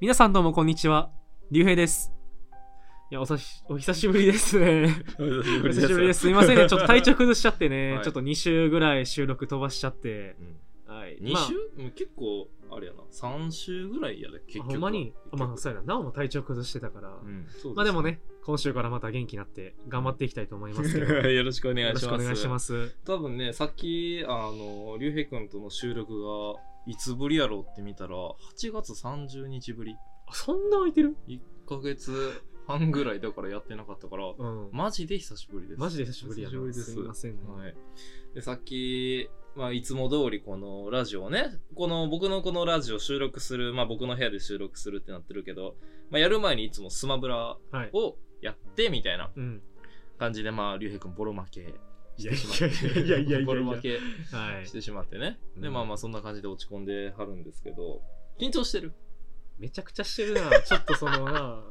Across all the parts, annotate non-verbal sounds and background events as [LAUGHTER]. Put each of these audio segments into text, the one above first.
皆さんどうもこんにちは。りゅうへいです。いや、おさし、お久しぶりですね。お久しぶりです。すいませんね。ちょっと体調崩しちゃってね。[LAUGHS] はいちょっと2週ぐらい収録飛ばしちゃって。はい。2まあ週、もう結構、あれやな、3週ぐらいやで、結あ局。ほんまに？まあ、そうやな。なおも体調崩してたから。うん、そうまあでも。ね、今週からまた元気になって頑張っていきたいと思いますけど。よ [LAUGHS] よろしくお願いします。ろしくお願いします。多分ね、さっき、あの、りゅうへいくんとの収録が、いつぶりやろうって見たら、8月30日ぶり。あそんな空いてる？1ヶ月半ぐらいだからやってなかったから、うん。マジで久しぶりです。マジで久しぶりやな。久しぶりですすいませんね。はい。で、さっき、まあ、いつも通りこのラジオをね、この僕のこのラジオ収録する、まあ僕の部屋で収録するってなってるけど、まあやる前にいつもスマブラはい。をやってみたいなうん。感じで、まあ、りゅうへいくんボロ負けしてしまって。いやいやいやいやいやボロ負けはいし。てしまってね。で、うんまあまあそんな感じで落ち込んではるんですけど、緊張してる？めちゃくちゃしてるな。ちょっとそのな。[LAUGHS]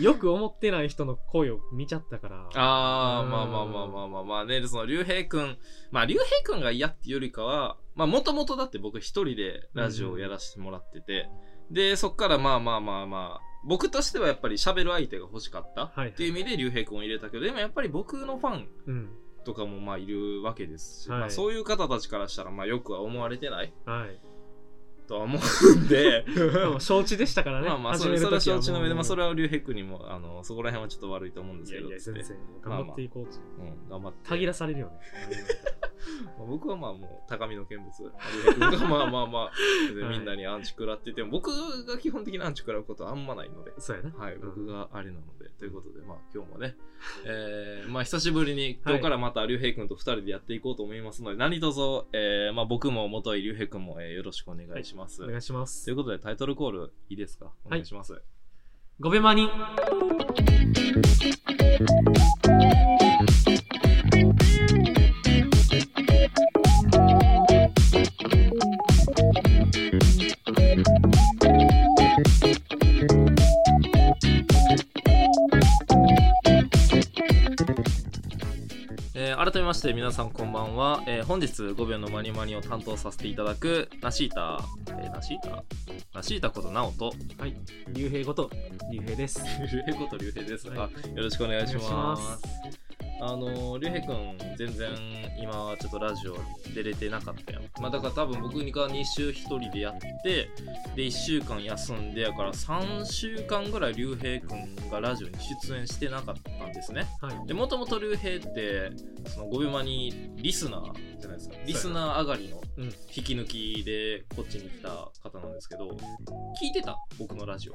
よく思ってない人の声を見ちゃったから。あー、うんまあまあまあまあまあまあね、でその、りゅうへいくん、まあ、りゅうへいくんが嫌っていうよりかは、まあ、もともとだって僕一人でラジオをやらせてもらってて、で、そっからまあまあまあまあ、僕としてはやっぱり喋る相手が欲しかったはいっていう意味でりゅうへいくんを入れたけど、でもやっぱり僕のファンうん。とかもまあいるわけですし、はいまあそういう方たちからしたらまあよくは思われてないはい。とは思うんで、承知でしたからね。まあまあそれそれは承知の上で、まあそれはりゅうへいくんにも、あの、そこら辺はちょっと悪いと思うんですけど。頑張っていこうと。うん、頑張って。限らされるよね。[LAUGHS] まあ僕はまあもう高みの見物。有平君がまあまあまあ、[LAUGHS] でみんなにアンチ食らってても、僕が基本的にアンチ食らうことはあんまないので、そうやな。はい、うん僕があれなので、ということで、まあ今日もね、えー、まあ久しぶりに今日からまた竜平君と二人でやっていこうと思いますので、何卒、えー、まあ僕も元井竜平君も、えー、よろしくお願いします。お願いしまとすいう。ことでタイトルコールいいですか？お願いします。ごべまに。改めまして皆さんこんばんは、えー本日5秒のマニマニを担当させていただくナシータ、えーナシータ？ナシータことナオとはい。竜兵こと、竜兵です。竜兵こと竜兵です、はい。あよろしくお願いしますあの竜兵くん全然今ちょっとラジオ出れてなかったやん。まあだから多分僕が2週1人でやってで1週間休んでやから3週間ぐらい竜兵くんがラジオに出演してなかったんですね。はい。でもともと竜兵ってそのゴビマにリスナーじゃないですか。リスナー上がりのうん。引き抜きでこっちに来た方なんですけど聞いてた？僕のラジオ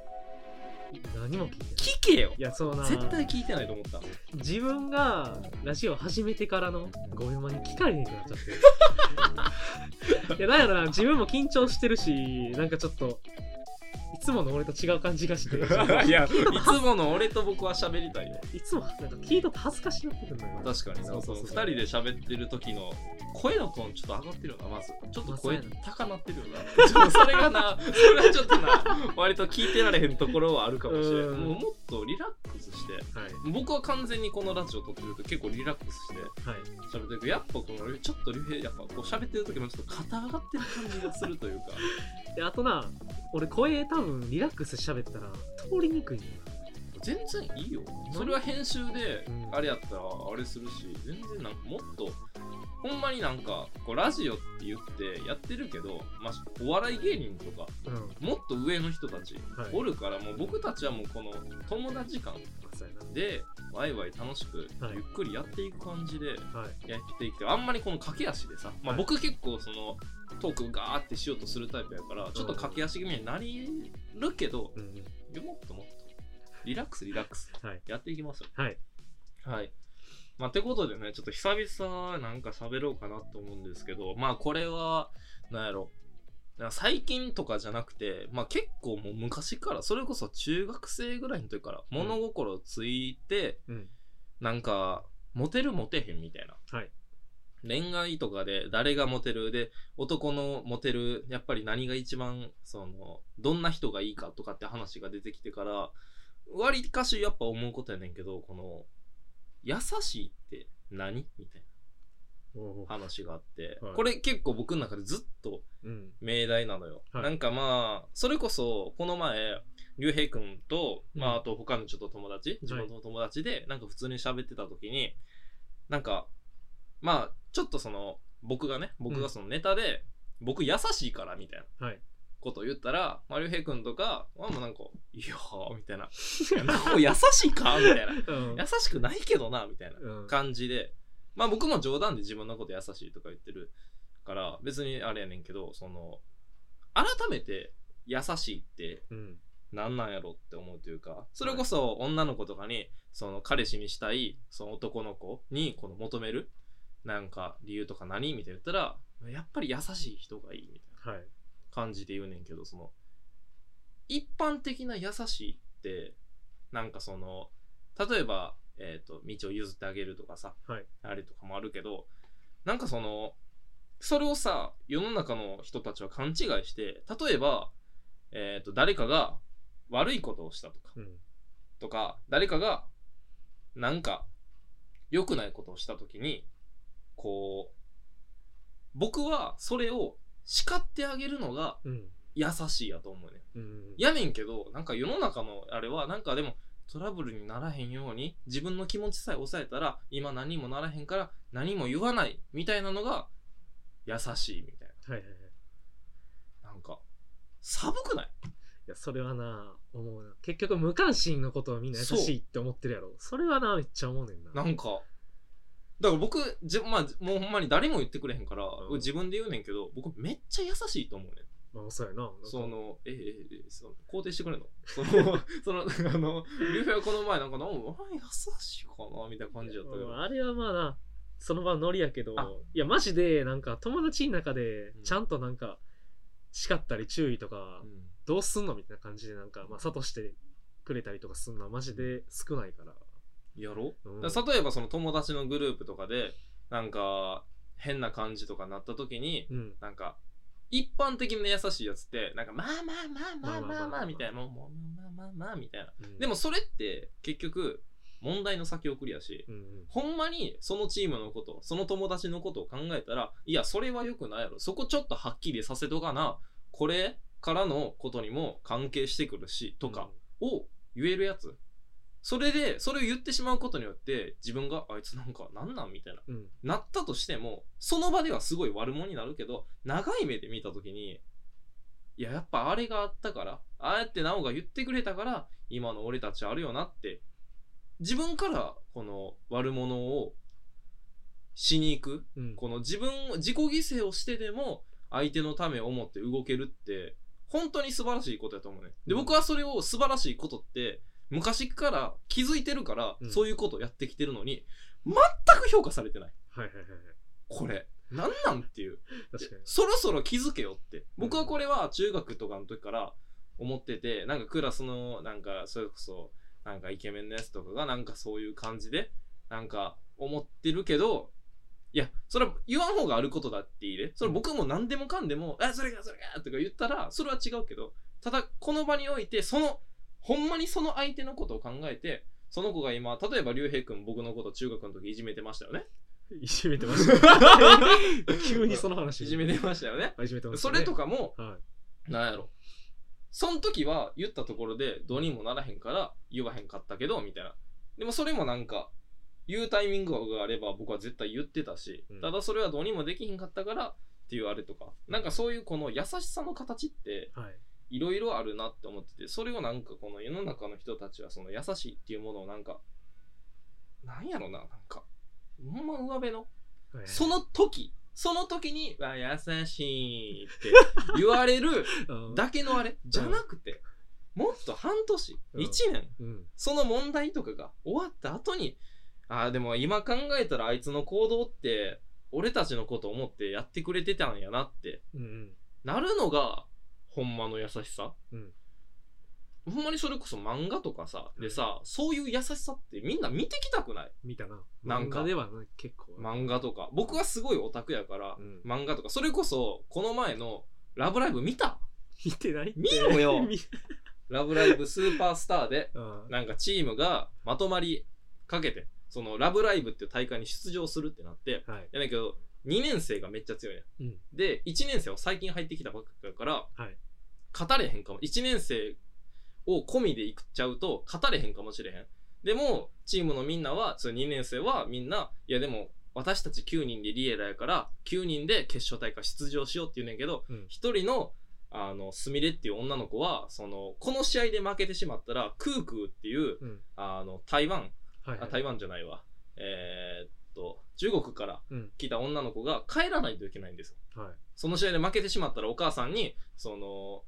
何も聞いてない。聞けよいや、そうな。絶対聞いてないと思った自分がラジオ始めてからのごめんまに聞かれへんくなっちゃって。[LAUGHS] いや、だからな、自分も緊張してるし、なんかちょっと、いつもの俺と違う感じがして。[LAUGHS] いや [LAUGHS] いつもの俺と僕は喋りたいよいつもなんか聞いとって恥ずかしなってくるのよ。確かになそうそうそう2人で喋ってる時の声のトーンちょっと上がってるよなまずちょっと声高なってるよなちょっとそれがなそれはちょっとな割と聞いてられへんところはあるかもしれんうんもっとリラックスしてはい。僕は完全にこのラジオ撮ってると結構リラックスしてはい。喋ってるけどやっぱこのちょっとやっぱこう喋ってる時もちょっと肩上がってる感じがするというか [LAUGHS] で、あとな、俺声多分リラックスして喋ったら通りにくいんだよ全然いいよそれは編集でうんあれやったらあれするし全然なんかもっとほんまになんかこうラジオって言ってやってるけど、まあ、お笑い芸人とかな。うん。もっと上の人たちはいおるからもう僕たちはもうこの友達間そうやでワイワイ楽しくはいゆっくりやっていく感じでな。はい。やっていきたいあんまりこの駆け足でさ、まあ、はい僕結構そのトークガーってしようとするタイプやからちょっと駆け足気味になりるけど、うん。でもっともっとリラックスリラックスはい。やっていきますよはい。はい。まあ、てことでね、ちょっと久々なんか喋ろうかなと思うんですけど、まあ、これは、なんやろ。最近とかじゃなくて、まあ結構もう昔から、それこそ中学生ぐらいの時から物心ついて、うん。なんか、モテるモテへんみたいな。はい。恋愛とかで誰がモテる？で、男のモテる、やっぱり何が一番、その、どんな人がいいかとかって話が出てきてから、割かしやっぱ思うことやねんけど、この、優しいって何？みたいおう話があって、はい。これ結構僕の中でずっとうん。命題なのよ。はい。なんかまあ、それこそ、この前、竜兵くんと、まうん。あ、あと他のちょっと友達、地元の友達で、なんか普通に喋ってた時に、なんか、まあ、ちょっとその、僕がね、僕がそのネタで、僕優しいからみたいなはいことを言ったら、まあ、竜兵くんとか、まあもうなんか、いやー、みたいな。い [LAUGHS] やなんか優しいかみたいな。うん優しくないけどな、みたいな。うん感じで、まあ僕も冗談で自分のこと優しいとか言ってるから、別にあれやねんけど、その、改めて優しいってうん何なんやろって思うというか、それこそ女の子とかに、その彼氏にしたい、その男の子にこの求める、なんか理由とか何？みたいな言ったら、やっぱり優しい人がいいみたいなはい。感じで言うねんけど、その、一般的な優しいって、なんかその、例えば、えっ、と、道を譲ってあげるとかさ、はい。あれとかもあるけど、なんかその、それをさ、世の中の人たちは勘違いして、例えば、えっ、と、誰かが悪いことをしたとか、うん。とか、誰かが、なんか、良くないことをしたときに、こう、僕はそれを叱ってあげるのがうん。優しいやと思うね。うんやねんけど、なんか世の中のあれは、なんかでも、トラブルにならへんように、自分の気持ちさえ抑えたら、今何もならへんから、何も言わない、みたいなのが、優しいみたいはいはいはい。な。なんか、寒くない？いやそれはな思うな。結局無関心のことをみんな優しいって思ってるやろ。それはなめっちゃ思うねんな。なんか、だから僕、じまあ、もうほんまに誰も言ってくれへんから、うん。自分で言うねんけど、僕めっちゃ優しいと思うねん。まあそうやな。その、え、え、え、その肯定してくれんの？[LAUGHS] その、[LAUGHS] その、[LAUGHS] あの、リュウフェはこの前なんか、なんかあ優しいかなみたいな感じだったけど。うんあれはまあなその場のノリやけどあ。いやマジでなんか友達の中でうん。ちゃんとなんか叱ったり注意とかうん。どうすんの？みたいな感じでなんかまあ諭してくれたりとかすんのはマジで少ないからやろ、うん、例えばその友達のグループとかでなんか変な感じとかなった時に、うん、なんか一般的な優しいやつってなんかまあまあまあまあまあまあみたいなもうまあまあまあまあみたいな、でもそれって結局問題の先送りやし、うんうん、ほんまにそのチームのことその友達のことを考えたらいやそれはよくないやろ。そこちょっとはっきりさせとかな。これからのことにも関係してくるしとかを言えるやつ。それでそれを言ってしまうことによって自分があいつなんかなんなん？みたいな。うん。なったとしてもその場ではすごい悪者になるけど長い目で見た時にいややっぱあれがあったからああやって直が言ってくれたから今の俺たちあるよなって自分からこの悪者をしに行くうん。この自分自己犠牲をしてでも相手のためを思って動けるって本当に素晴らしいことやと思うね。でうん。僕はそれを素晴らしいことって昔から気づいてるから、うん。そういうことをやってきてるのに全く評価されてない。はいはいはいはい。これなんなんっていう。確かに。そろそろ気づけよって。僕はこれは中学とかの時から思っててなんかクラスのなんかそれこそなんかイケメンのやつとかがなんかそういう感じでなんか思ってるけどいやそれは言わん方があることだっていいでそれ僕も何でもかんでも「あそれがそれが」とか言ったらそれは違うけどただこの場においてそのほんまにその相手のことを考えてその子が今例えば竜兵君僕のこと中学の時いじめてましたよね。いじめてました [LAUGHS] 急にその話。いじめてましたよね。あいじめてましたそねれとかもはなんやろ。その時は言ったところでどうにもならへんから言わへんかったけどみたいな。でもそれもなんか言うタイミングがあれば僕は絶対言ってたし、うん。ただそれはどうにもできひんかったからっていうあれとか。なんかそういうこの優しさの形っていはいいろいろあるなって思っててそれをなんかこの世の中の人たちはその優しいっていうものをなんかなんやろななんかほんま上辺のはい。その時その時に「わ優しい」って [LAUGHS] 言われるうん。だけのあれじゃなくて、もっと半年、うん。1年、うん。その問題とかが終わった後に、ああ、でも今考えたらあいつの行動って、俺たちのこと思ってやってくれてたんやなって、うんうん。なるのが、ほんまの優しさ？うん。ほんまにそれこそ漫画とかさ、でさ、そういう優しさってみんな見てきたくない？見たな。なんか。漫画ではね結構漫画とか。僕はすごいオタクやから、うん。漫画とか。それこそ、この前のラブライブ見た？見てない？見ろよ。[LAUGHS] 見ラブライブスーパースターで、うん。なんかチームがまとまりかけてそのラブライブっていう大会に出場するってなってはい。やだけど2年生がめっちゃ強いねん。うん。で1年生は最近入ってきたばっかだからはい。勝たれへんかも。1年生を込みでいっちゃうと勝たれへんかもしれへん。でもチームのみんなはその2年生はみんないやでも私たち9人でリエラやから9人で決勝大会出場しようって言うねんけどうん。1人のあのすみれっていう女の子はそのこの試合で負けてしまったらクークーっていううん。あの台湾。はいはい。あ台湾じゃないわ。えーっと中国からうん。来た女の子が帰らないといけないんですよ。はい。その試合で負けてしまったらお母さんに、その、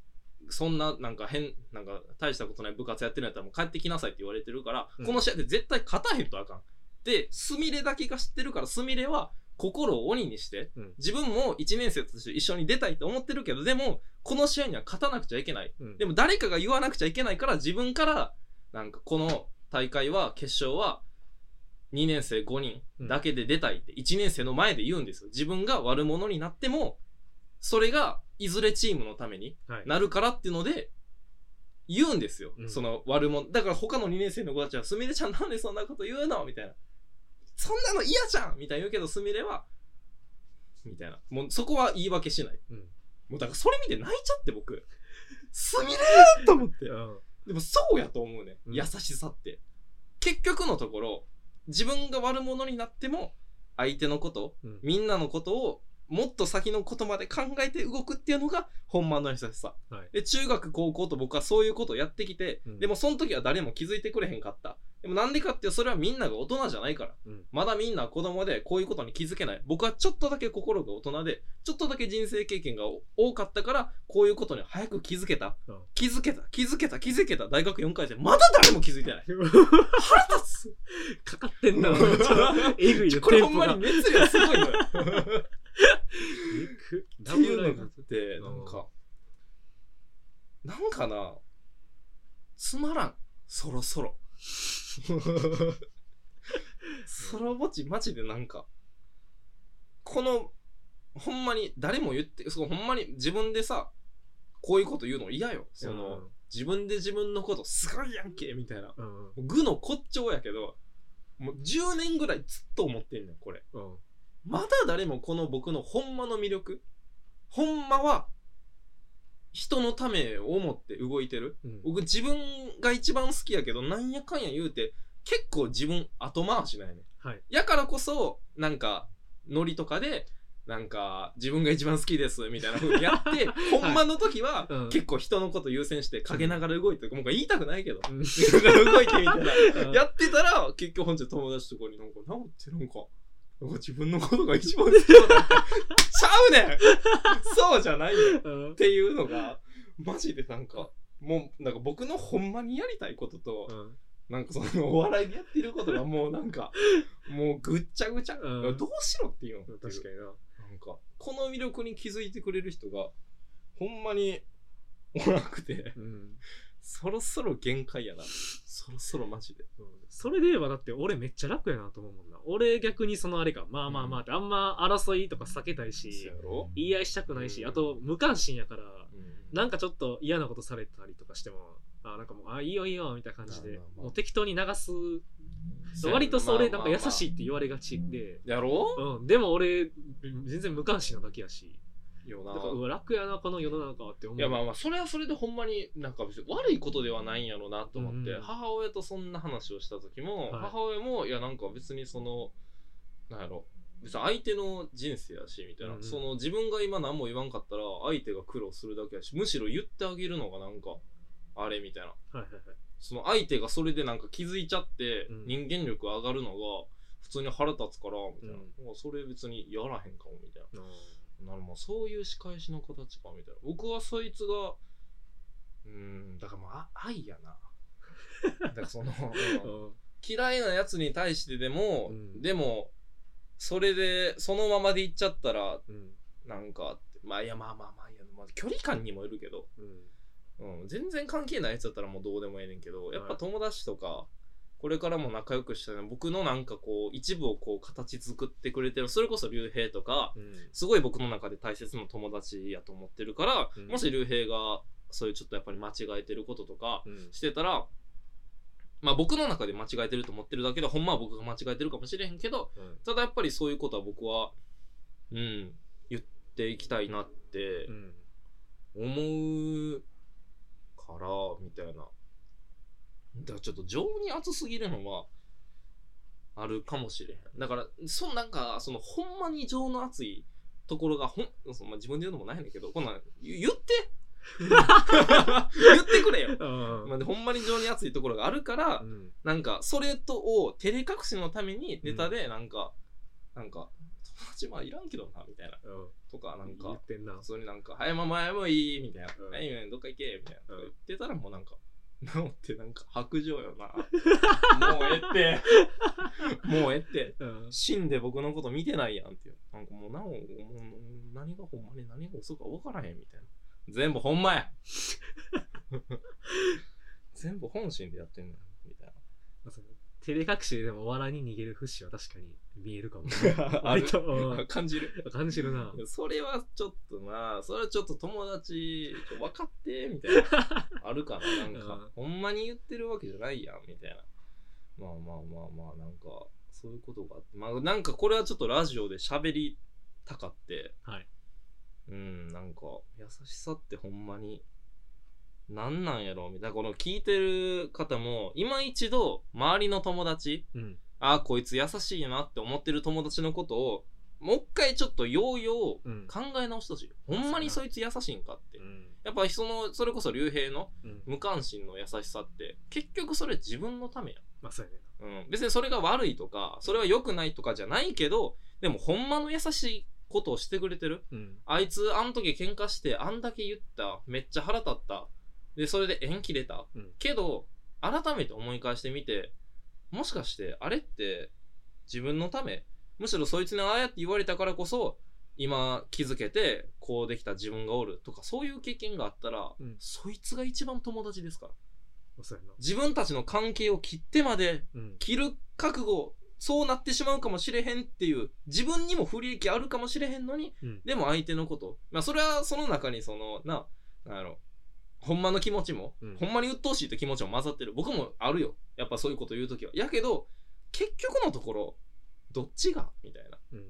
そんな、なんか変、なんか大したことない部活やってるんやったらもう帰ってきなさいって言われてるから、うん。この試合で絶対勝たへんとあかん。で、すみれだけが知ってるから、すみれは心を鬼にして、うん。自分も1年生として一緒に出たいと思ってるけど、でも、この試合には勝たなくちゃいけない。うん。でも誰かが言わなくちゃいけないから、自分から、なんかこの大会は、決勝は、2年生5人だけで出たいって1年生の前で言うんですよ。自分が悪者になっても、それがいずれチームのためにはいなるからっていうので、言うんですよ。うんその悪者。だから他の2年生の子たちは、すみれちゃんなんでそんなこと言うの？みたいな。そんなの嫌じゃんみたいな言うけど、すみれは、みたいな。もうそこは言い訳しない。うんもうだからそれ見て泣いちゃって僕。[LAUGHS] すみれーと思って。うんでもそうやと思うね、うん優しさって。結局のところ、自分が悪者になっても、相手のこと、うん。みんなのことを、もっと先のことまで考えて動くっていうのが、本間の優しさ。はいで、中学、高校と僕はそういうことをやってきて、うんでもその時は誰も気づいてくれへんかった。でもなんでかって、それはみんなが大人じゃないから。うんまだみんな子供でこういうことに気づけない。僕はちょっとだけ心が大人で、ちょっとだけ人生経験が多かったから、こういうことに早く気づけた。うん気づけた、気づけた、気づけた。大学4回生、まだ誰も気づいてない。[LAUGHS] 腹立つ。かかってんな [LAUGHS] えぐいよこれほんまに熱量すごいのよ。えぐっていうのがあブって、なんか、なんかな、つまらん。そろそろ。そらぼちマジでなんか、この、ほんまに誰も言って、そうほんまに自分でさ、こういうこと言うの嫌よ。その、自分で自分のことすごいやんけみたいな。うんうん具の骨頂やけど、もう10年ぐらいずっと思ってんねん、これ。うんまだ誰もこの僕のほんまの魅力、ほんまは、人のためを思って動いてる。うん。僕自分が一番好きやけど、なんやかんや言うて、結構自分後回しなんやねん。はい。やからこそ、なんか、ノリとかで、なんか、自分が一番好きです、みたいな風にやって、[LAUGHS] ほんまの時はうん、結構人のこと優先して、陰ながら動いて、もう言いたくないけど、うん。動いてみたいな。うん。やってたら、結局本日友達とかになんか、なんてなんか、自分のことが一番好きだ。ちゃうねん。そうじゃないよっうん。ていうのが、マジでなんか、もう、なんか僕のほんまにやりたいことと、うん。なんかそのお笑いでやってることがもうなんか、もうぐっちゃぐちゃ。うん。どうしろっていうの。確かにな。なんか、この魅力に気づいてくれる人が、ほんまにおらなくて、うんそろそろ限界やな。そろそろマジで。うん。それで言えばだって俺めっちゃ楽やなと思うもんな。俺逆にそのあれか。まあまあまあって。あんま争いとか避けたいし言い合いしたくないしうん。あと無関心やからうん。なんかちょっと嫌なことされたりとかしてもあなんかもうあいいよいいよみたいな感じでもう適当に流す。割とそれなんか優しいって言われがちで。やろ？うん。でも俺全然無関心なだけやしよだからうわ楽やなこの世の中って思う。いやまあまあそれはそれでほんまになんか別に悪いことではないんやろなと思って、うん。母親とそんな話をした時も、はい。母親もいやなんか別にそのなんやろ別に相手の人生やしみたいな、うんうん。その自分が今何も言わんかったら相手が苦労するだけやしむしろ言ってあげるのがなんかあれみたいな。はいはいはい。その相手がそれでなんか気づいちゃってうん。人間力上がるのが普通に腹立つからみたいな、うん。それ別にやらへんかもみたいな。うんなるほどそういう仕返しの形かみたいな。僕はそいつがうーんだからもうあ愛やな。だからその、[LAUGHS] 嫌いなやつに対してでも、うん。でもそれでそのままでいっちゃったらうん。なんかまあいやまあまあまあいや、まあ、距離感にもよるけど、うん。うん、全然関係ないやつだったらもうどうでもええねんけどやっぱ友達とかこれからも仲良くしたい僕のなんかこう一部をこう形作ってくれてるそれこそ竜兵とか、うん。すごい僕の中で大切な友達やと思ってるから、うん。もし竜兵がそういうちょっとやっぱり間違えてることとかうん。してたらまあ僕の中で間違えてると思ってるだけでほんまは僕が間違えてるかもしれへんけどうん。ただやっぱりそういうことは僕はうん言っていきたいなってうん。思うからみたいなだからちょっと情に熱すぎるのはあるかもしれへん。だからそんなんかそのほんまに情の熱いところがほんそのまあ、自分で言うのもないねんだけどこんなん言言って。[LAUGHS] 言ってくれよ、うん。まあ、でほんまに情に熱いところがあるから、うん。なんかそれとを照れ隠しのためにネタでなんか、なんか友達まあいらんけどなみたいな。うん。とかなん言かってんな。普通になんか「はいまあ前もいい」みたいな。うん「はいどっか行け」みたいな、うん。言ってたらもうなんか「なおってなんか白状よな。もうええって。もうええって。うん。死んで僕のこと見てないやんっていう。なんかもうなおもう何がほんまに何が嘘か分からへんみたいな。全部ほんまや。[LAUGHS] 全部本心でやってんのよみたいな。まあその照れ隠しででもお笑いに逃げる節は確かに見えるかも [LAUGHS] ある。割とうん。感じる。感じるな。それはちょっとなそれはちょっと友達ちょ分かってみたいな。あるかななんか、[LAUGHS] うん。ほんまに言ってるわけじゃないやんみたいな。まあまあまあまあなんかそういうことがあって。まあなんかこれはちょっとラジオで喋りたかって。はい。うんなんか優しさってほんまになんなんやろみたいな。この聞いてる方も今一度周りの友達うん。ああこいつ優しいなって思ってる友達のことをもう一回ちょっとようよううん。考え直してほしい。ほんまにそいつ優しいんかって。うん。やっぱそのそれこそ竜兵のうん。無関心の優しさって結局それ自分のためやまあそうやねうん、別にそれが悪いとかそれは良くないとかじゃないけどでもほんまの優しいことをしてくれてる。うん。あいつあん時喧嘩してあんだけ言っためっちゃ腹立ったでそれで縁切れた。うん。けど改めて思い返してみてもしかしてあれって自分のためむしろそいつにああやって言われたからこそ今気づけてこうできた自分がおるとかそういう経験があったら、うん。そいつが一番友達ですから。自分たちの関係を切ってまでうん。切る覚悟そうなってしまうかもしれへんっていう自分にも不利益あるかもしれへんのにうん。でも相手のこと。まあそれはその中にそのななんやろほんまの気持ちも、うん。ほんまに鬱陶しいって気持ちも混ざってる。僕もあるよ。やっぱそういうこと言う時は。やけど結局のところどっちが？みたいな。うん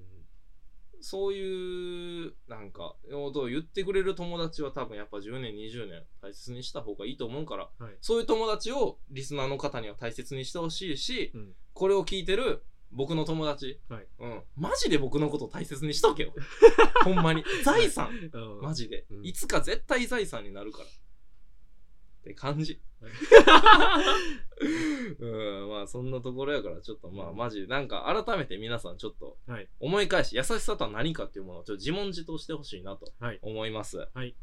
そういうなんかことを言ってくれる友達は多分やっぱ10年20年大切にした方がいいと思うからはい。そういう友達をリスナーの方には大切にしてほしいし、うん。これを聞いてる僕の友達、はい。うん、マジで僕のことを大切にしとけよ。[LAUGHS] ほんまに。財産。うん。マジで、うん。いつか絶対財産になるからって感じ。はいうんまあそんなところやからちょっとまあうん。マジでなんか改めて皆さんちょっとはい。思い返し優しさとは何かっていうものをちょっと自問自答してほしいなとはい。思います。はい。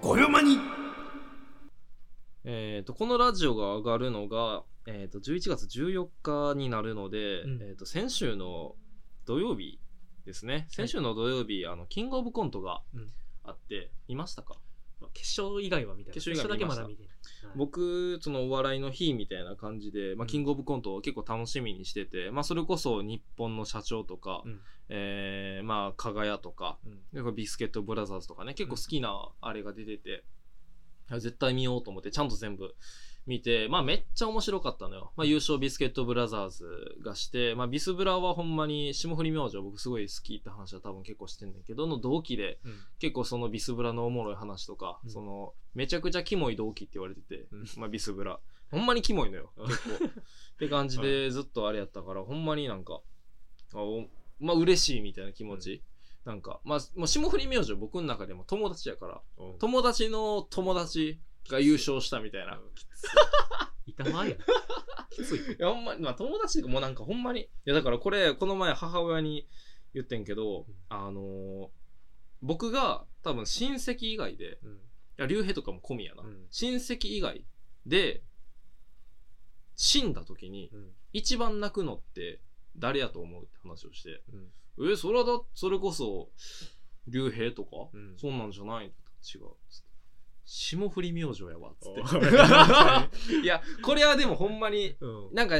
ごよまに。えー、とこのラジオが上がるのが、えー、と11月14日になるので、うん。えー、と先週の土曜日ですね。先週の土曜日、あのキングオブコントがうん。あって、見ましたか？まあ決勝以外は見たい。決勝だけ見まだ見てない。はい。僕そのお笑いの日みたいな感じで、まあ、うん。キングオブコントを結構楽しみにしてて、まあ、それこそ日本の社長とか、うん。えーまあ加賀屋とかうん。ビスケットブラザーズとかね結構好きなあれが出てて、絶対見ようと思ってちゃんと全部見てまあめっちゃ面白かったのよ、まあ、優勝ビスケットブラザーズがして、まあ、ビスブラはほんまに霜降り明星僕すごい好きって話は多分結構してんねんけどの同期でうん。結構そのビスブラのおもろい話とか、うん。そのめちゃくちゃキモい同期って言われてて、うん。まあ、ビスブラ。ほんまにキモいのよ。うん結構。って感じでずっとあれやったからほんまになんかあおまあ嬉しいみたいな気持ち、なんかまあもう霜降り明星僕の中でも友達やから。友達の友達が優勝したみたいな。いきつい。板前やな [LAUGHS] きつい。や、ほんまに、まあ友達もうなんかほんまに。いや、だからこれ、この前母親に言ってんけど、うん。あのー僕が多分親戚以外で、うん。いや、竜兵とかも込みやな。うん。親戚以外で、死んだ時に、うん。一番泣くのって誰やと思うって話をして、うん。え、それはだ、それこそ、竜兵とか、うん。そんなんじゃない違う。霜降り明星やわ、つって。[LAUGHS] おいや、これはでもほんまに、うん。なんか、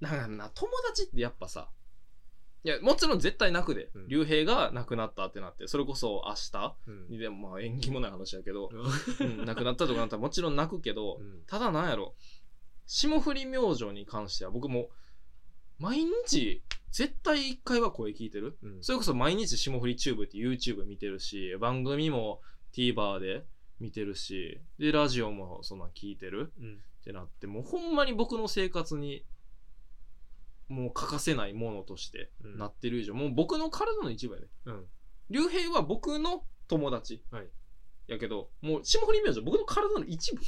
なんかな、友達ってやっぱさ、いやもちろん絶対泣くでうん。竜兵が亡くなったってなってそれこそ明日うん。にでもまあ縁起もない話やけど、ううん、亡くなったとかなったらもちろん泣くけど、ん。ただなんやろ霜降り明星に関しては僕も毎日絶対一回は声聞いてる。うん。それこそ毎日霜降りチューブって YouTube 見てるし番組も TVer で見てるしでラジオもそんなん聞いてるうん。ってなってもうほんまに僕の生活にもう欠かせないものとしてうん。なってる以上、もう僕の体の一部やねうん。竜兵は僕の友達、はい。やけどもう霜降り明星は僕の体の一部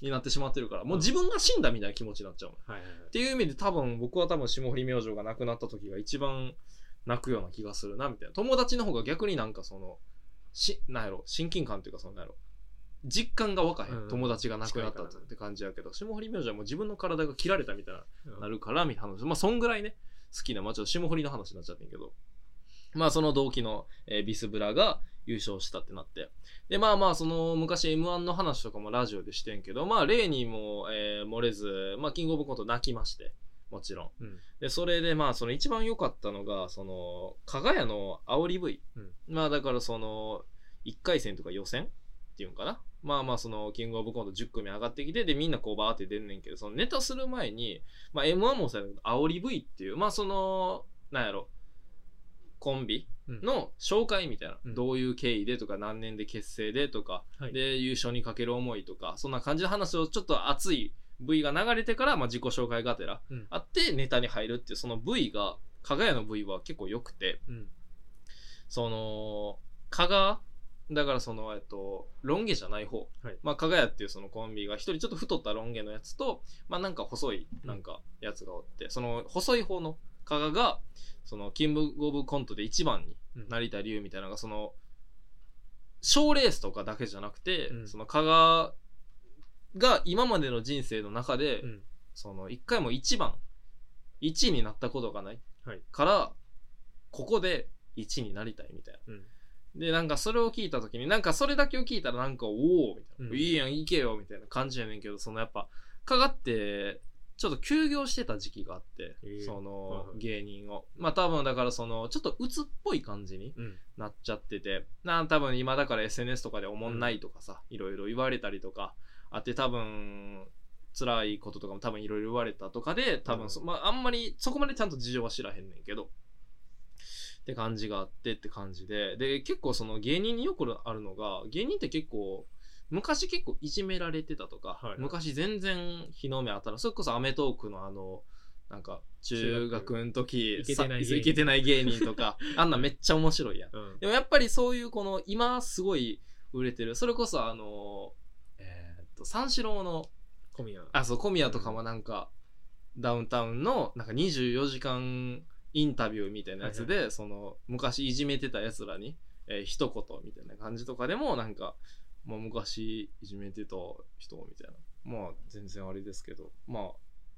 になってしまってるからもう自分が死んだみたいな気持ちになっちゃうの、はいはいはい。っていう意味で多分僕は多分霜降り明星が亡くなった時が一番泣くような気がするなみたいな。友達の方が逆になんかそのしなんやろ親近感っていうかそのなんやろ実感がわかへん、うん。友達が亡くなったって感じやけど。霜降り明星はもう自分の体が切られたみたいなうん。なるからみたいな話。まあそんぐらいね好きなまあちょっと霜降りの話になっちゃってんけど。まあその同期の、えービスブラが優勝したってなって。でまあまあその昔 m 1の話とかもラジオでしてんけどまあ例にも、えー漏れず、まあ、キングオブコント泣きまして。もちろん。うん。でそれでまあその一番良かったのがその加賀屋の煽り V、うん。まあだからその1回戦とか予選っていうんかな。まあまあそのキングオブコント10組上がってきてでみんなこうバーって出んねんけどそのネタする前に、まあ、m 1もそうやけど煽り V っていうまあそのなんやろコンビの紹介みたいな、うん。どういう経緯でとか何年で結成でとか、はい。で優勝にかける思いとかそんな感じの話をちょっと熱い V が流れてから、まあ、自己紹介がてらうん。あってネタに入るっていうその V が加賀屋の V は結構良くてうん。その加賀だからそのえっとロン毛じゃない方、はい。まあ加賀屋っていうそのコンビが一人ちょっと太ったロン毛のやつとまあなんか細いなんかやつがおって、その細い方の加賀がそのキングオブコントで一番にうんなりたい理由みたいなのがその賞レースとかだけじゃなくて、うん。その加賀が今までの人生の中で、うん。その一回も一番1位になったことがない、はい。からここで1位になりたいみたいな。うんでなんかそれを聞いた時になんかそれだけを聞いたらなんかおおみたいな、うん。いいやんいけよみたいな感じやねんけどそのやっぱかがってちょっと休業してた時期があって、えー。そはいのはい。芸人を。まあ多分だからそのちょっと鬱っぽい感じにうん。なっちゃっててなん多分今だから SNS とかでおもんないとかさ、いろいろ言われたりとかあって多分辛いこととかも多分いろいろ言われたとかで多分そ、うん。まああんまりそこまでちゃんと事情は知らへんねんけどって感じがあってって感じで。で結構その芸人によくあるのが芸人って結構昔結構いじめられてたとか、はいはい。昔全然日の目当たらそれこそ『アメトーーク』のあのなんか中学の時い芸人。さイケてない芸人とか [LAUGHS] あんなんめっちゃ面白いやん。うん。でもやっぱりそういうこの今すごい売れてるそれこそあのえーっと三四郎の小宮。あそう小宮とかもなんか、ダウンタウンのなんか24時間インタビューみたいなやつで、その昔いじめてたやつらに、えー一言みたいな感じとかでもなんか、まあ、昔いじめてた人みたいな。まあ全然あれですけどまあ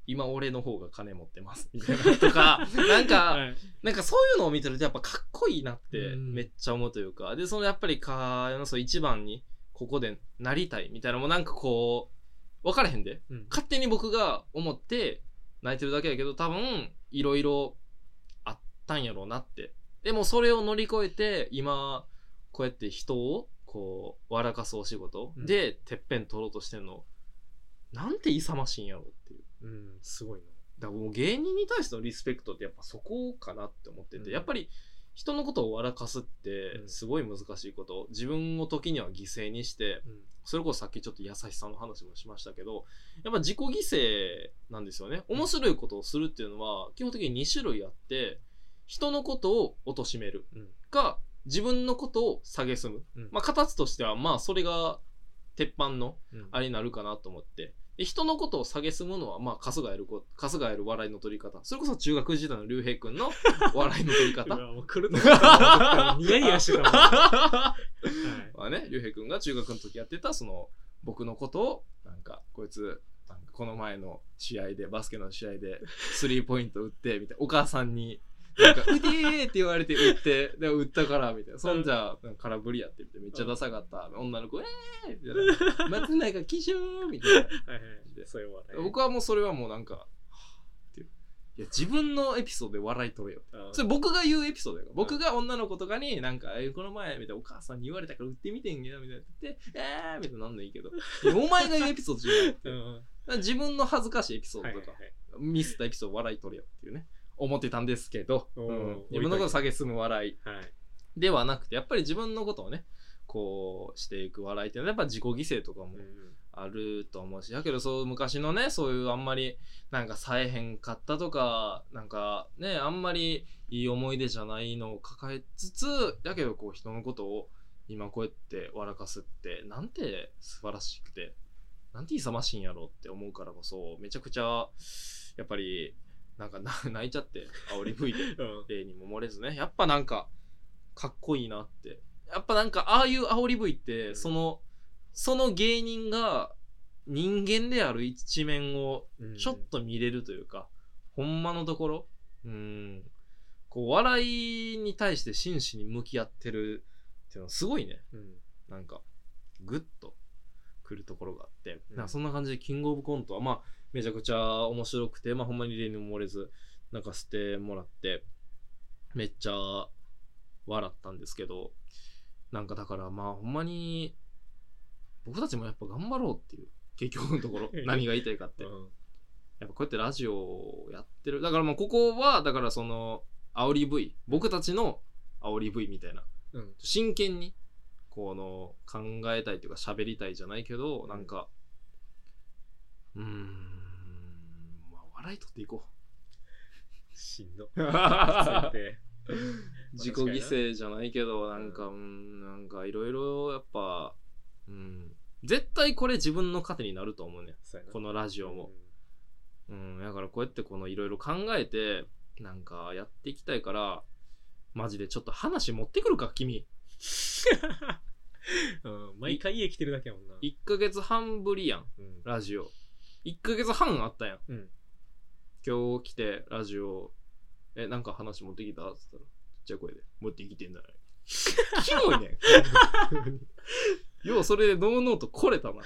今俺の方が金持ってますみたいなとか [LAUGHS] なんか、はい。なんかそういうのを見てるとやっぱかっこいいなってうん。めっちゃ思うというか、で、そのやっぱりか、のそう一番にここでなりたいみたいなのもなんかこう、分からへんで。うん。勝手に僕が思って泣いてるだけやけど多分いろいろあったんやろうなって。でもそれを乗り越えて今こうやって人をこう笑かすお仕事うん。でてっぺん取ろうとしてんの、なんて勇ましいんやろっていう。うんすごいな。だからもう芸人に対してのリスペクトってやっぱそこかなって思ってて、うん。やっぱり人のことを笑かすってうん。すごい難しいこと、自分を時には犠牲にしてうん。それこそさっきちょっと優しさの話もしましたけどやっぱ自己犠牲なんですよね。面白いことをするっていうのは基本的に2種類あって人のことを貶めるうん。か自分のことを蔑む、うん。まあ形としてはまあそれが鉄板のうん。あれになるかなと思って。で人のことを蔑むのは、まあ、春日やるこ、春日やる笑いの取り方。それこそ中学時代の竜兵君の [LAUGHS] 笑いの取りう方。わもう来ると思った。もんニヤニヤしてたもん。[LAUGHS] はまあね、竜兵君が中学の時やってた、その、僕のことを、なんか、こいつ、この前の試合で、バスケの試合で、スリーポイント打って、みたいな、お母さんに、なんか、打てーって言われて打って、でも打ったから、みたいな。そんじゃ、空振りやってみて、めっちゃダサかった。女の子、えーみたいな。松永騎手みたいな。いはいそういうわね。僕はもうそれはもうなんか、いう。いや自分のエピソードで笑い取れよ。それ僕が言うエピソードやから。僕が女の子とかになんかえこの前みたいなお母さんに言われたから売ってみてんけどみたいな言ってえーみたいななんのいいけど。お前が言うエピソードじゃなくてうんうん。だから自分の恥ずかしいエピソードとか、はいはいはい。ミスったエピソード笑い取れよっていうね思ってたんですけど、自分のことを下げすむ笑いはい。ではなくてやっぱり自分のことをねこうしていく笑いっていうのはやっぱ自己犠牲とかもうんあると思うしだけどそう昔のねそういうあんまりなんかさえへんかったとかなんかねあんまりいい思い出じゃないのを抱えつつだけどこう人のことを今こうやって笑かすってなんて素晴らしくてなんて勇ましいんやろって思うからこそめちゃくちゃやっぱりなんかな [LAUGHS] 泣いちゃって煽り吹いて [LAUGHS] うん。例にも漏れずね。やっぱなんかかっこいいなって。やっぱなんかああいう煽り V ってそのその芸人が人間である一面をうん。ちょっと見れるというか、ほんまのところうん。こう笑いに対して真摯に向き合ってるっていうのはすごいね。うん。なんかグッとくるところがあって、うん。なそんな感じでキングオブコントはまあめちゃくちゃ面白くてまあほんまに例にも漏れず泣かせてもらってめっちゃ笑ったんですけどなんかだからまあほんまに僕たちもやっぱ頑張ろうっていう結局のところ [LAUGHS] 何が言いたいかって。うん。やっぱこうやってラジオをやってる。だからもうここはだからその煽り V 僕たちの煽り V みたいなうん。真剣にこの考えたいというか喋りたいじゃないけどなんかうーんまあ笑い取っていこしんど。[LAUGHS] 自己犠牲じゃないけどなんかうんなんかいろいろやっぱうん。絶対これ自分の糧になると思うねそうやな。このラジオも。うん。だからこうやってこのいろいろ考えてなんかやっていきたいからマジでちょっと話持ってくるか君。[LAUGHS] うんうん毎回家来てるだけやもんな。1ヶ月半ぶりやんうん。ラジオ。1ヶ月半あったやん、うん今日来てラジオえなんか話持ってきた？っつったらちっちゃい声で。持ってきてんだよキモいねん。[LAUGHS] ようそれでノーノーと来れたな。は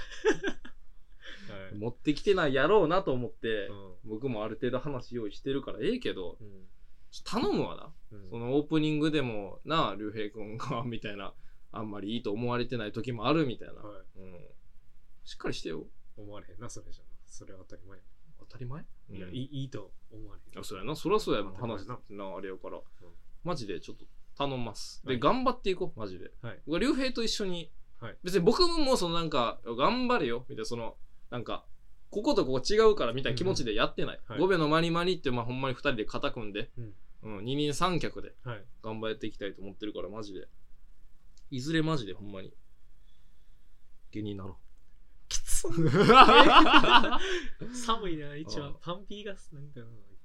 い。持ってきてないやろうなと思って、うん。僕もある程度話用意してるからええけどうん。頼むわな。うん。そのオープニングでもなあ竜兵君が [LAUGHS] みたいなあんまりいいと思われてない時もあるみたいな、はい。うん、しっかりしてよ。思われへんなそれじゃ。なそれは当たり前や当たり前？うん。いいいいと思われへんあそうやな。そりゃそうや。な。話なあれやから、ん。マジでちょっと頼みます。で、はい。頑張っていこうマジで。はい。僕は竜兵と一緒に、はい。別に僕もそのなんか頑張れよ。みたいなそのなんかこことここ違うからみたいな気持ちでやってない、はい。5秒のマニマニってまあほんまに2人で肩組んで、うん。うん、二人三脚で。はい。頑張っていきたいと思ってるからマジで。いずれマジでほんまに。芸人になろき [LAUGHS] 寒いな一あ番パンピーがなんか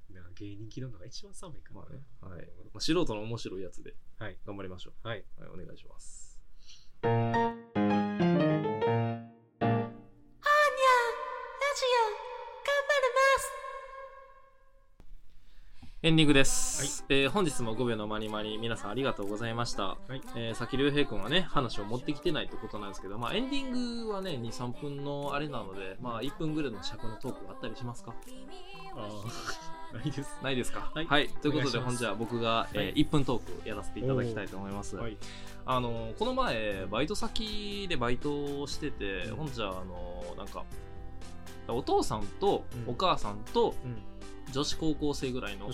な芸人気なのが一番寒いからまあねはい。まあ、素人の面白いやつではい。頑張りましょはい、う、はい、お願いしますエンディングです、えー本日も5秒のマニマニ皆さんありがとうございました、はい。えーさっき竜兵君はね話を持ってきてないってことなんですけど、まあ、エンディングはね23分のあれなので、まあ、1分ぐらいの尺のトークがあったりしますか？ああ [LAUGHS] ないです。ないですか？はい。ということでお願いします。ほんじゃ僕が、えーはい。1分トークやらせていただきたいと思います、はい。あのこの前バイト先でバイトをしてて、ほんじゃあのなんかお父さんとうん。お母さんとうん女子高校生ぐらいの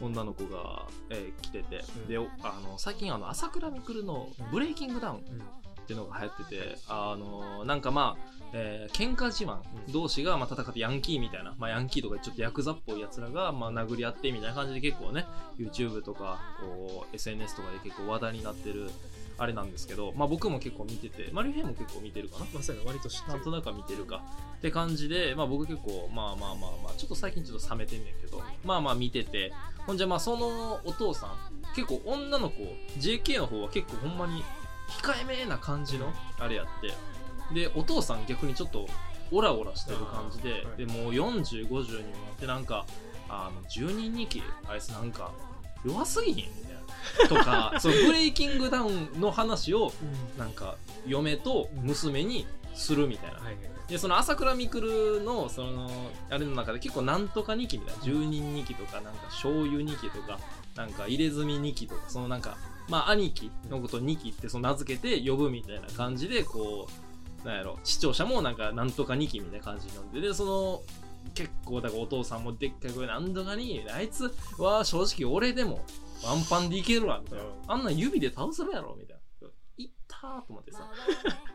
女の子が、えー来てて、うん。でおあの最近あの朝倉未来の「ブレイキングダウン」っうん。ていうのが流行っててあのなんかまあえー喧嘩自慢うん。同士がまあ戦ってヤンキーみたいな、まあ、ヤンキーとかちょっとヤクザっぽいやつらがまあ殴り合ってみたいな感じで結構ね YouTube とかこう SNS とかで結構話題になってるあれなんですけど、まあ、僕も結構見ててマリュヘイも結構見てるかな？まあそうやな割と知ってる。なんとなくは見てるか。って感じで、まあ、僕結構まあまあまあまあちょっと最近ちょっと冷めてんねんけどまあまあ見てて。ほんじゃまあそのお父さん結構女の子 JK の方は結構ほんまに控えめな感じのあれやって。でお父さん逆にちょっとオラオラしてる感じで、でもう4050にもなってなんかあの10人2期あいつなんか弱すぎひんみたいなとか [LAUGHS] そのブレイキングダウンの話をうん。なんか嫁と娘にするみたいな、はいはいはい。でその朝倉未来のそのあれの中で結構なんとか2期みたいな。10人2期とかなんか醤油2期とかなんか入れ墨2期とかそのなんかまあ兄貴のこと2期ってその名付けて呼ぶみたいな感じでこうなんやろ視聴者もなんかなんとか2期みたいな感じに呼んででその結構だからお父さんもでっかい声でなんとかにあいつは正直俺でもワンパンでいけるわみたいな、うん。あんなん指で倒せるやろみたいな。いったーと思ってさ。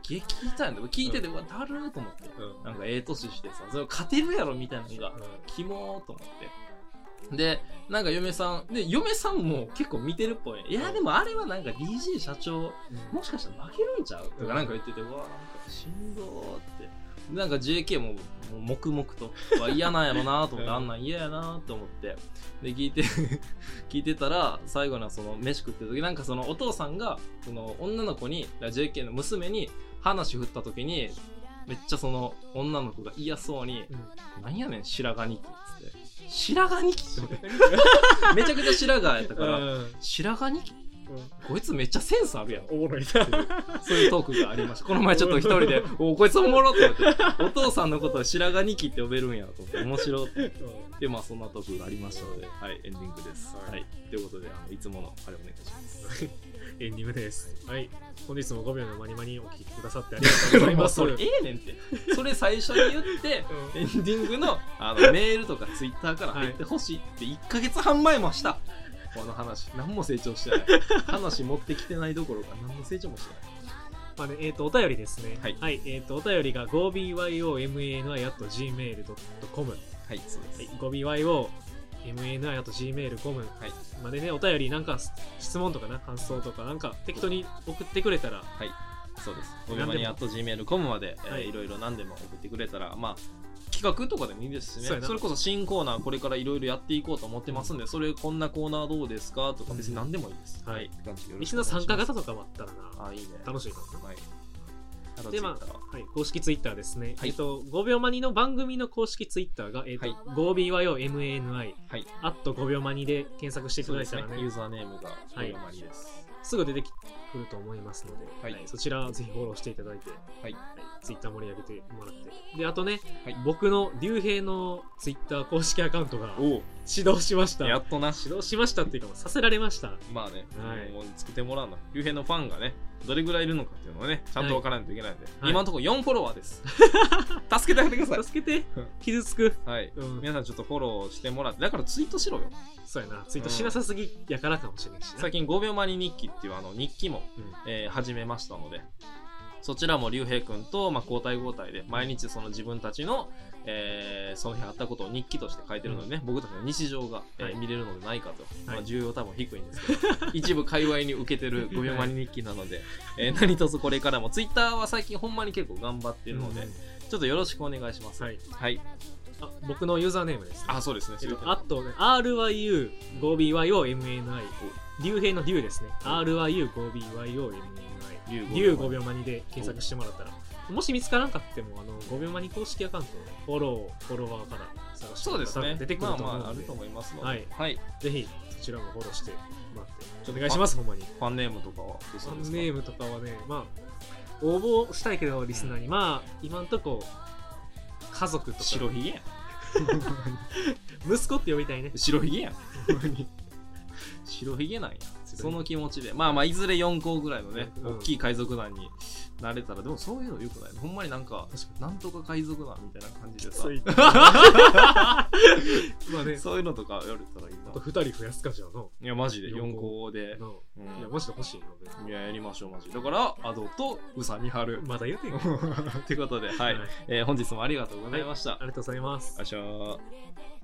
激痛いんだ聞いてて、うわだるーと思って。うん。なんかええ年してさ、それ勝てるやろみたいなのが、キモーと思って。で、なんか嫁さん、で、嫁さんも結構見てるっぽい。いや、でもあれはなんか DJ 社長、もしかしたら負けるんちゃう？とかなんか言ってて、うわ、なんかしんどーって。でなんか JK ももう黙々と、嫌なんやろなと思って、うんあんなん嫌やなと思って。で、聞いて、[LAUGHS] 聞いてたら、最後のその飯食ってる時、なんかそのお父さんが、その女の子に、JK の娘に話振った時に、めっちゃその女の子が嫌そうに、うんなんやねん、白髪ニキっつって。白髪ニキって。[LAUGHS] めちゃくちゃ白髪やったから、うん白髪ニキうんこいつめっちゃセンスあるやん。おもろいなそういうトークがありました。この前ちょっと一人で、[LAUGHS] おこいつおもろって思って、お父さんのことを白髪ニキって呼べるんやと思って、面白いって。で、まあそんなトークがありましたので、はい、エンディングです。はいはい。ということで、あのいつものあれお願いします。[LAUGHS] エンディングですはい本日も5秒のマニマニお聞きくださってありがとうございます [LAUGHS] それええねんって。それ最初に言って、うんエンディングのあのメールとかツイッターから入ってほしいって1ヶ月半前もした。この話、何も成長してない。話持ってきてないどころか何の成長もしてない。まあね、えっ、と、お便りですね。はいえっ、と、お便りが 5byomani.gmail.com。はい、そうです。はい、5byomani.gmail.com はいまでね、お便りなんか質問とかな、感想とかなんか適当に送ってくれたら、そうです。ゴミマニアット gmail.com まで、えーはいい、ろいろ何でも送ってくれたら、まあ、企画とかでもいいですしね。それこそ新コーナーこれからいろいろやっていこうと思ってますんで、それこんなコーナーどうですかとか別に何でもいいです。はいって感じでよろし一のくお願いします参加型とかもあったらな、あ、いいね。楽しいかもな。はい。で、まあ、はい、公式ツイッターですね。はいえっ、と、5秒マニの番組の公式ツイッターが、えっ、と、はい 5byomani、はい。あと5秒マニで検索していたそうですねだいたらね、。ユーザーネームがゴはいミマニです。すぐ出てくると思いますので、はいそちらぜひフォローしていただいて、はいツイッター盛り上げてもらって。で、あとね、はい僕の竜兵のツイッター公式アカウントがお指導しました。やっとな。指導しましたっていうか、させられました。まあね、はいもう作ってもらうの。竜兵のファンがね、どれぐらいいるのかっていうのはね、ちゃんとわからないといけないんで、はい今のところ4フォロワーです。[LAUGHS] 助けてあげてくださ助けてうん [LAUGHS] 傷つく。い。はい。うん皆さんちょっとフォローしてもらって、だからツイートしろよ。そうやな。ツイートしなさすぎやからかもしれんしな。最近5秒マニ日記っていうあの日記も、うんえー始めましたので、そちらも竜兵くんと、まあ、交代交代で毎日その自分たちの、えーその日あったことを日記として書いてるのでね、僕たちの日常が、えーはい見れるのでないかと、まあ、はい重要多分低いんですけど、[LAUGHS] 一部界隈に受けてる5秒マニ日記なので、えー何卒これからも、ツイッターは最近ほんまに結構頑張ってるので、うんちょっとよろしくお願いします。はい。はい。あ僕のユーザーネームです、ね。あ、そうですね。えっと、あとね、RYU5BYOMNI。竜兵の竜ですね。RYU5BYOMNI。竜竜5秒マニで検索してもらったら。もし見つからんかっても、あの、5秒マニ公式アカウントをフォロー、フォロワーから探してそうですね。出てくると思うので、まあまあ、あると思いますので。はいはい。ぜひそちらもフォローしてもらって。ちょっとお願いします、ほんまに。ファンネームとかはフるんですか？ァンネームとかはね、まあ、応募したいけど、リスナーに、まあ、今んとこ、家族とか、白ひげやん。[LAUGHS] 息子って呼びたいね。白ひげやん。白ひげなんや。その気持ちで。まあまあ、いずれ4校ぐらいのね、うん大きい海賊団になれたら、でもそういうのよくない。ほんまになんか、確なんとか海賊団みたいな感じでさ [LAUGHS] まあね、そういうのとかやれたらいいあとな。2人増やすかじゃあの。いや、マジで4四校校で。のうんいや、マジで欲しいよ、別にいや、やりましょう、マジで。だから、アドとウサに貼る。まだ言うてんの？ということで、はい。えー本日もありがとうございました。ありがとうございますよ。いしょー。